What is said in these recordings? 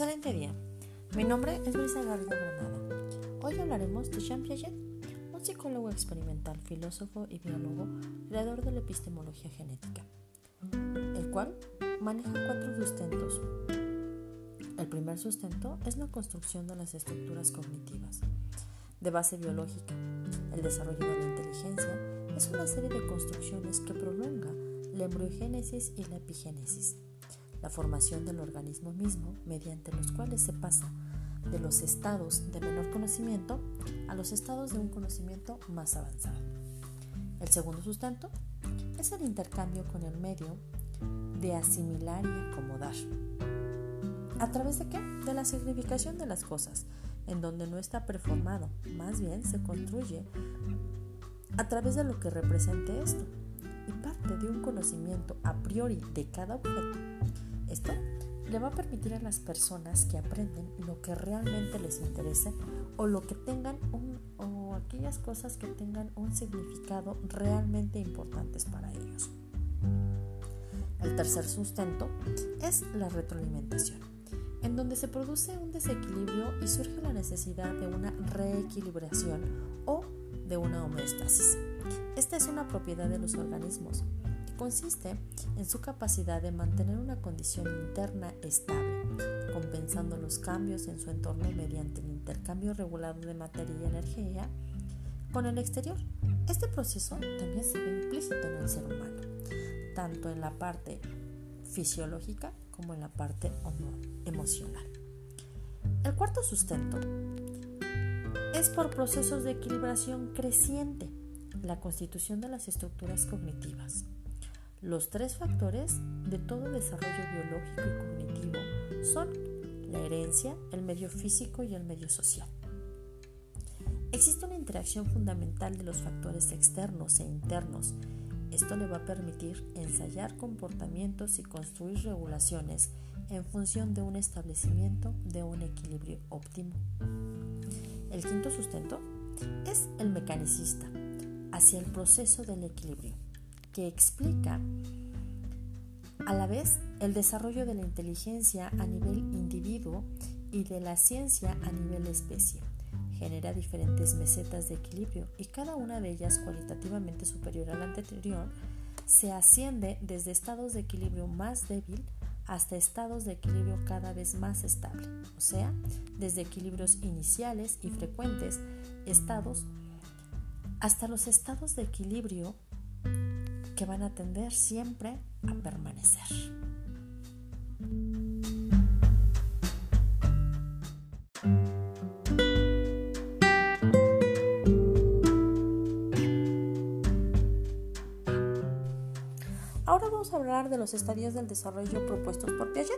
Excelente día. Mi nombre es Luisa Garrido Granada. Hoy hablaremos de Jean Piaget, un psicólogo experimental, filósofo y biólogo, creador de la epistemología genética, el cual maneja cuatro sustentos. El primer sustento es la construcción de las estructuras cognitivas, de base biológica. El desarrollo de la inteligencia es una serie de construcciones que prolonga la embriogénesis y la epigénesis la formación del organismo mismo, mediante los cuales se pasa de los estados de menor conocimiento a los estados de un conocimiento más avanzado. El segundo sustento es el intercambio con el medio de asimilar y acomodar. ¿A través de qué? De la significación de las cosas, en donde no está preformado, más bien se construye a través de lo que represente esto y parte de un conocimiento a priori de cada objeto esto le va a permitir a las personas que aprenden lo que realmente les interese o lo que tengan un, o aquellas cosas que tengan un significado realmente importantes para ellos. El tercer sustento es la retroalimentación, en donde se produce un desequilibrio y surge la necesidad de una reequilibración o de una homeostasis. Esta es una propiedad de los organismos consiste en su capacidad de mantener una condición interna estable, compensando los cambios en su entorno mediante el intercambio regulado de materia y energía con el exterior. Este proceso también se ve implícito en el ser humano, tanto en la parte fisiológica como en la parte emocional. El cuarto sustento es por procesos de equilibración creciente, la constitución de las estructuras cognitivas. Los tres factores de todo desarrollo biológico y cognitivo son la herencia, el medio físico y el medio social. Existe una interacción fundamental de los factores externos e internos. Esto le va a permitir ensayar comportamientos y construir regulaciones en función de un establecimiento de un equilibrio óptimo. El quinto sustento es el mecanicista, hacia el proceso del equilibrio que explica a la vez el desarrollo de la inteligencia a nivel individuo y de la ciencia a nivel especie. Genera diferentes mesetas de equilibrio y cada una de ellas cualitativamente superior a la anterior se asciende desde estados de equilibrio más débil hasta estados de equilibrio cada vez más estable, o sea, desde equilibrios iniciales y frecuentes estados hasta los estados de equilibrio que van a tender siempre a permanecer. Ahora vamos a hablar de los estadios del desarrollo propuestos por Piaget.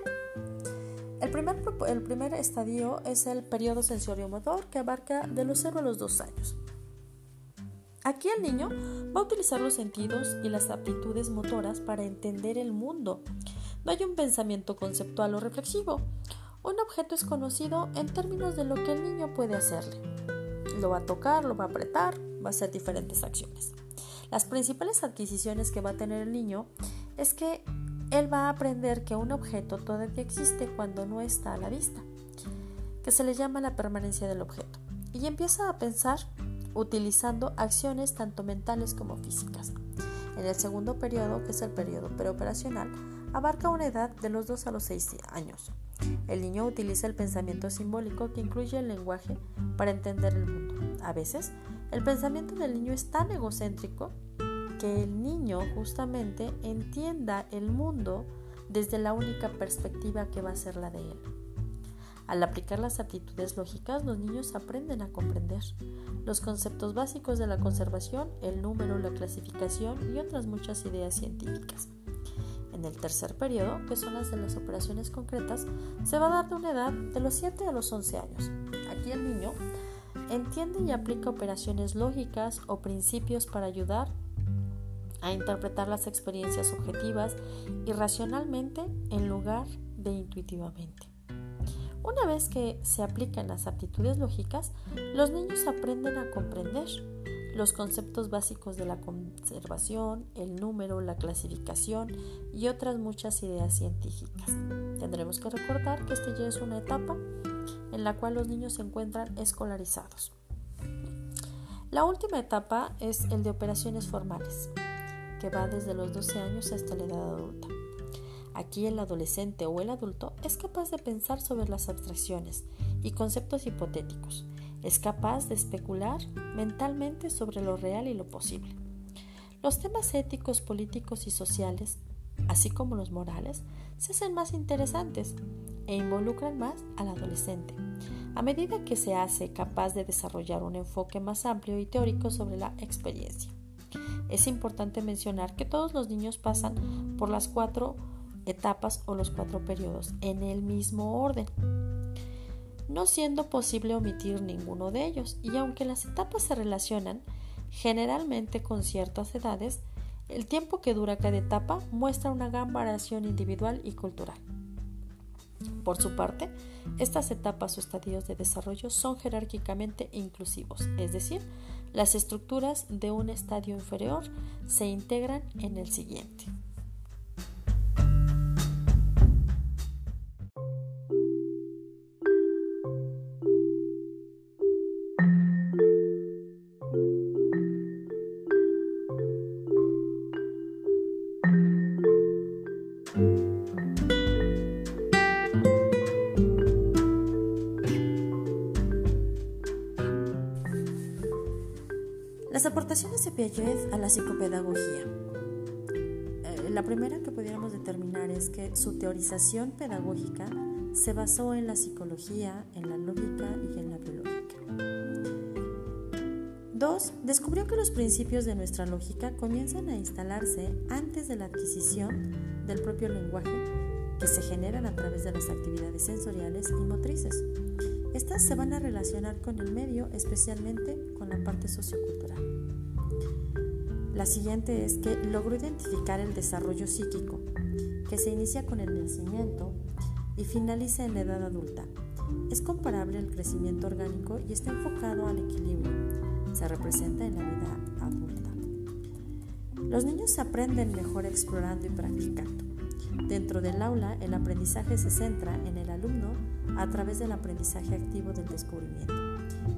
El primer, el primer estadio es el periodo sensorio-motor que abarca de los 0 a los 2 años. Aquí el niño va a utilizar los sentidos y las aptitudes motoras para entender el mundo. No hay un pensamiento conceptual o reflexivo. Un objeto es conocido en términos de lo que el niño puede hacerle. Lo va a tocar, lo va a apretar, va a hacer diferentes acciones. Las principales adquisiciones que va a tener el niño es que él va a aprender que un objeto todavía existe cuando no está a la vista, que se le llama la permanencia del objeto, y empieza a pensar utilizando acciones tanto mentales como físicas. En el segundo periodo, que es el periodo preoperacional, abarca una edad de los 2 a los 6 años. El niño utiliza el pensamiento simbólico que incluye el lenguaje para entender el mundo. A veces, el pensamiento del niño es tan egocéntrico que el niño justamente entienda el mundo desde la única perspectiva que va a ser la de él. Al aplicar las aptitudes lógicas, los niños aprenden a comprender los conceptos básicos de la conservación, el número, la clasificación y otras muchas ideas científicas. En el tercer periodo, que son las de las operaciones concretas, se va a dar de una edad de los 7 a los 11 años. Aquí el niño entiende y aplica operaciones lógicas o principios para ayudar a interpretar las experiencias objetivas y racionalmente en lugar de intuitivamente. Una vez que se aplican las aptitudes lógicas, los niños aprenden a comprender los conceptos básicos de la conservación, el número, la clasificación y otras muchas ideas científicas. Tendremos que recordar que esta ya es una etapa en la cual los niños se encuentran escolarizados. La última etapa es el de operaciones formales, que va desde los 12 años hasta la edad adulta. Aquí el adolescente o el adulto es capaz de pensar sobre las abstracciones y conceptos hipotéticos. Es capaz de especular mentalmente sobre lo real y lo posible. Los temas éticos, políticos y sociales, así como los morales, se hacen más interesantes e involucran más al adolescente, a medida que se hace capaz de desarrollar un enfoque más amplio y teórico sobre la experiencia. Es importante mencionar que todos los niños pasan por las cuatro etapas o los cuatro periodos en el mismo orden, no siendo posible omitir ninguno de ellos, y aunque las etapas se relacionan generalmente con ciertas edades, el tiempo que dura cada etapa muestra una gran variación individual y cultural. Por su parte, estas etapas o estadios de desarrollo son jerárquicamente inclusivos, es decir, las estructuras de un estadio inferior se integran en el siguiente. Aportaciones de Piaget a la psicopedagogía. Eh, la primera que pudiéramos determinar es que su teorización pedagógica se basó en la psicología, en la lógica y en la biológica. Dos, descubrió que los principios de nuestra lógica comienzan a instalarse antes de la adquisición del propio lenguaje que se generan a través de las actividades sensoriales y motrices. Estas se van a relacionar con el medio, especialmente con la parte sociocultural. La siguiente es que logró identificar el desarrollo psíquico, que se inicia con el nacimiento y finaliza en la edad adulta. Es comparable al crecimiento orgánico y está enfocado al equilibrio. Se representa en la vida adulta. Los niños aprenden mejor explorando y practicando. Dentro del aula, el aprendizaje se centra en el alumno a través del aprendizaje activo del descubrimiento.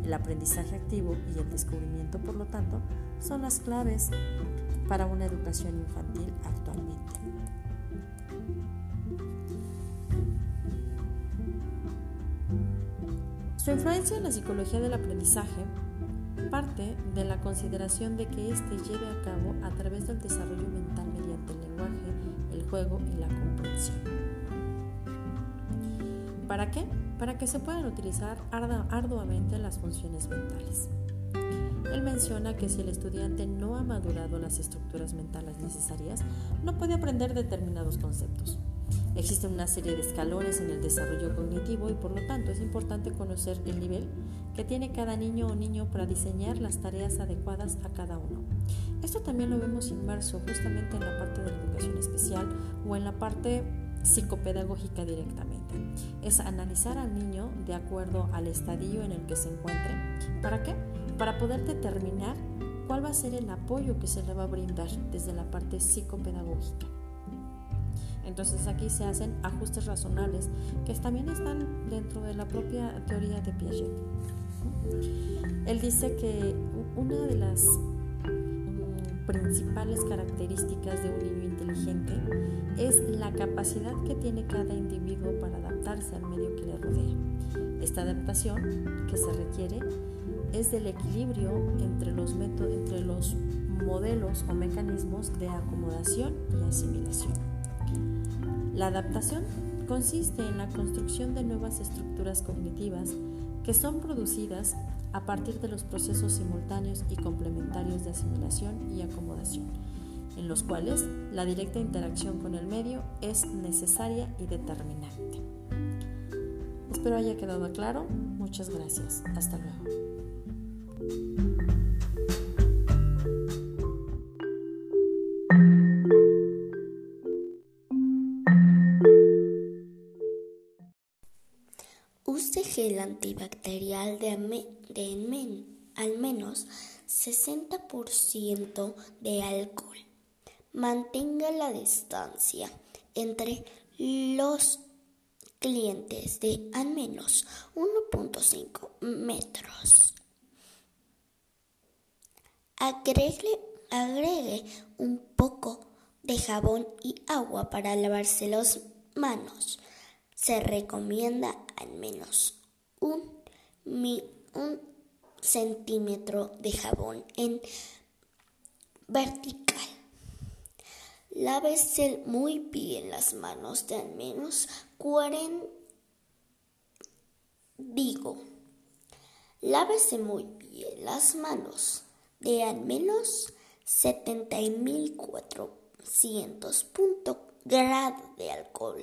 El aprendizaje activo y el descubrimiento, por lo tanto, son las claves para una educación infantil actualmente. Su influencia en la psicología del aprendizaje parte de la consideración de que éste lleve a cabo a través del desarrollo mental mediante el lenguaje, el juego y la comprensión. ¿Para qué? Para que se puedan utilizar arduamente las funciones mentales. Él menciona que si el estudiante no ha madurado las estructuras mentales necesarias, no puede aprender determinados conceptos. Existe una serie de escalones en el desarrollo cognitivo y por lo tanto es importante conocer el nivel que tiene cada niño o niño para diseñar las tareas adecuadas a cada uno. Esto también lo vemos inmerso justamente en la parte de la educación especial o en la parte psicopedagógica directamente. Es analizar al niño de acuerdo al estadio en el que se encuentre. ¿Para qué? Para poder determinar cuál va a ser el apoyo que se le va a brindar desde la parte psicopedagógica. Entonces aquí se hacen ajustes razonables que también están dentro de la propia teoría de Piaget. Él dice que una de las mm, principales características de un niño inteligente es la capacidad que tiene cada individuo adaptarse al medio que le rodea. Esta adaptación que se requiere es del equilibrio entre los, entre los modelos o mecanismos de acomodación y asimilación. La adaptación consiste en la construcción de nuevas estructuras cognitivas que son producidas a partir de los procesos simultáneos y complementarios de asimilación y acomodación, en los cuales la directa interacción con el medio es necesaria y determinante. Espero haya quedado claro. Muchas gracias. Hasta luego. Use gel antibacterial de, al menos 60% de alcohol. Mantenga la distancia entre los clientes de al menos 1.5 metros. Agregue, agregue un poco de jabón y agua para lavarse las manos. Se recomienda al menos un, un centímetro de jabón en vertical. Lávese muy bien las manos de al menos 40. Digo, lávese muy bien las manos de al menos 70.400 puntos grado de alcohol.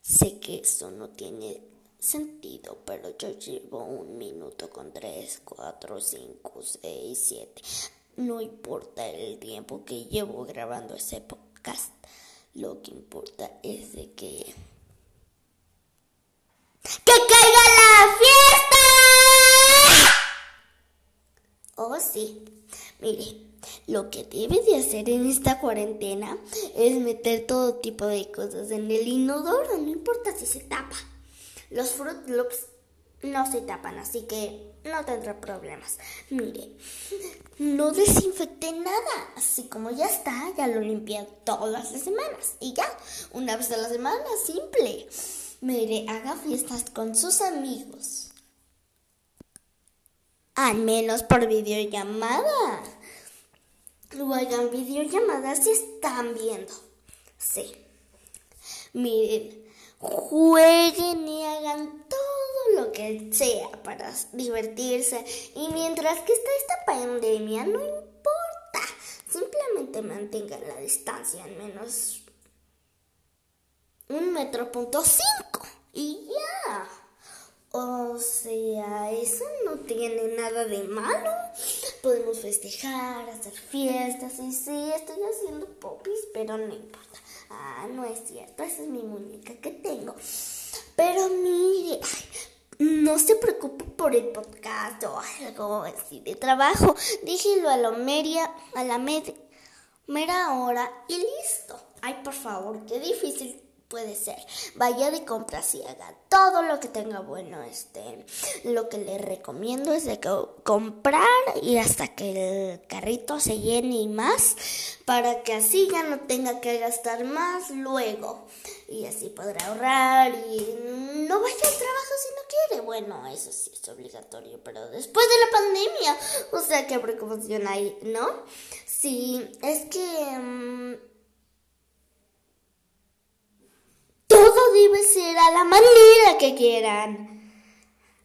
Sé que eso no tiene sentido, pero yo llevo un minuto con 3, 4, 5, 6, 7. No importa el tiempo que llevo grabando ese podcast. Lo que importa es de que... ¡Que caiga la fiesta! Oh, sí. Mire, lo que debe de hacer en esta cuarentena es meter todo tipo de cosas en el inodoro, no importa si se tapa. Los Fruit Loops no se tapan, así que no tendrá problemas. Mire, no desinfecté nada, así como ya está, ya lo limpié todas las semanas y ya, una vez a la semana, simple. Mire, haga fiestas con sus amigos. Al menos por videollamada. O hagan videollamadas si están viendo. Sí. Miren, jueguen y hagan todo lo que sea para divertirse. Y mientras que está esta pandemia, no importa. Simplemente mantengan la distancia al menos un metro punto cinco. Y ya. O sea, eso no tiene nada de malo. Podemos festejar, hacer fiestas. Y sí, estoy haciendo popis, pero no importa. Ah, no es cierto, esa es mi muñeca que tengo. Pero mire, no se preocupe por el podcast o algo así de trabajo. Dígelo a la media, a la hora y listo. Ay, por favor, qué difícil puede ser. Vaya de compras y haga todo lo que tenga bueno. Este, lo que le recomiendo es de comprar y hasta que el carrito se llene y más, para que así ya no tenga que gastar más luego. Y así podrá ahorrar y no vaya al trabajo si no quiere. Bueno, eso sí es obligatorio, pero después de la pandemia, o sea, qué preocupación hay, ¿no? Sí, es que... Mm, Todo debe ser a la manera que quieran.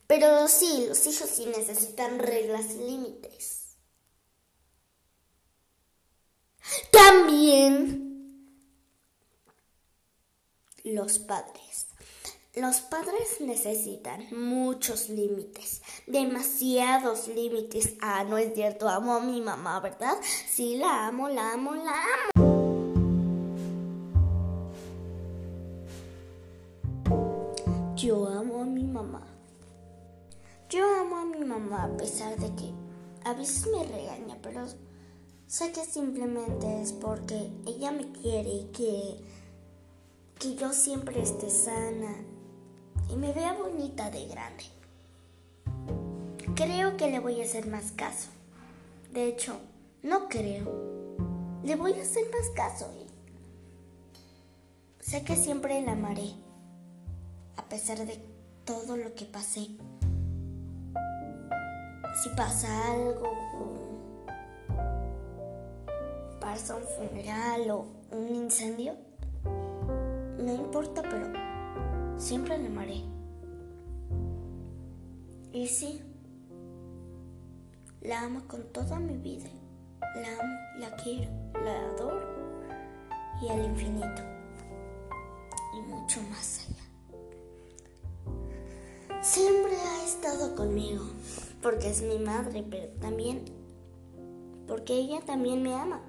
Pero sí, los hijos sí necesitan reglas y límites. También los padres. Los padres necesitan muchos límites, demasiados límites. Ah, no es cierto, amo a mi mamá, ¿verdad? Sí, la amo, la amo, la amo. Yo amo a mi mamá. Yo amo a mi mamá a pesar de que a veces me regaña, pero sé que simplemente es porque ella me quiere y que, que yo siempre esté sana y me vea bonita de grande. Creo que le voy a hacer más caso. De hecho, no creo. Le voy a hacer más caso y sé que siempre la amaré a pesar de todo lo que pasé. Si pasa algo, pasa un funeral o un incendio, no importa, pero siempre la amaré. Y sí, la amo con toda mi vida. La amo, la quiero, la adoro y al infinito. Y mucho más allá siempre ha estado conmigo, porque es mi madre, pero también porque ella también me ama.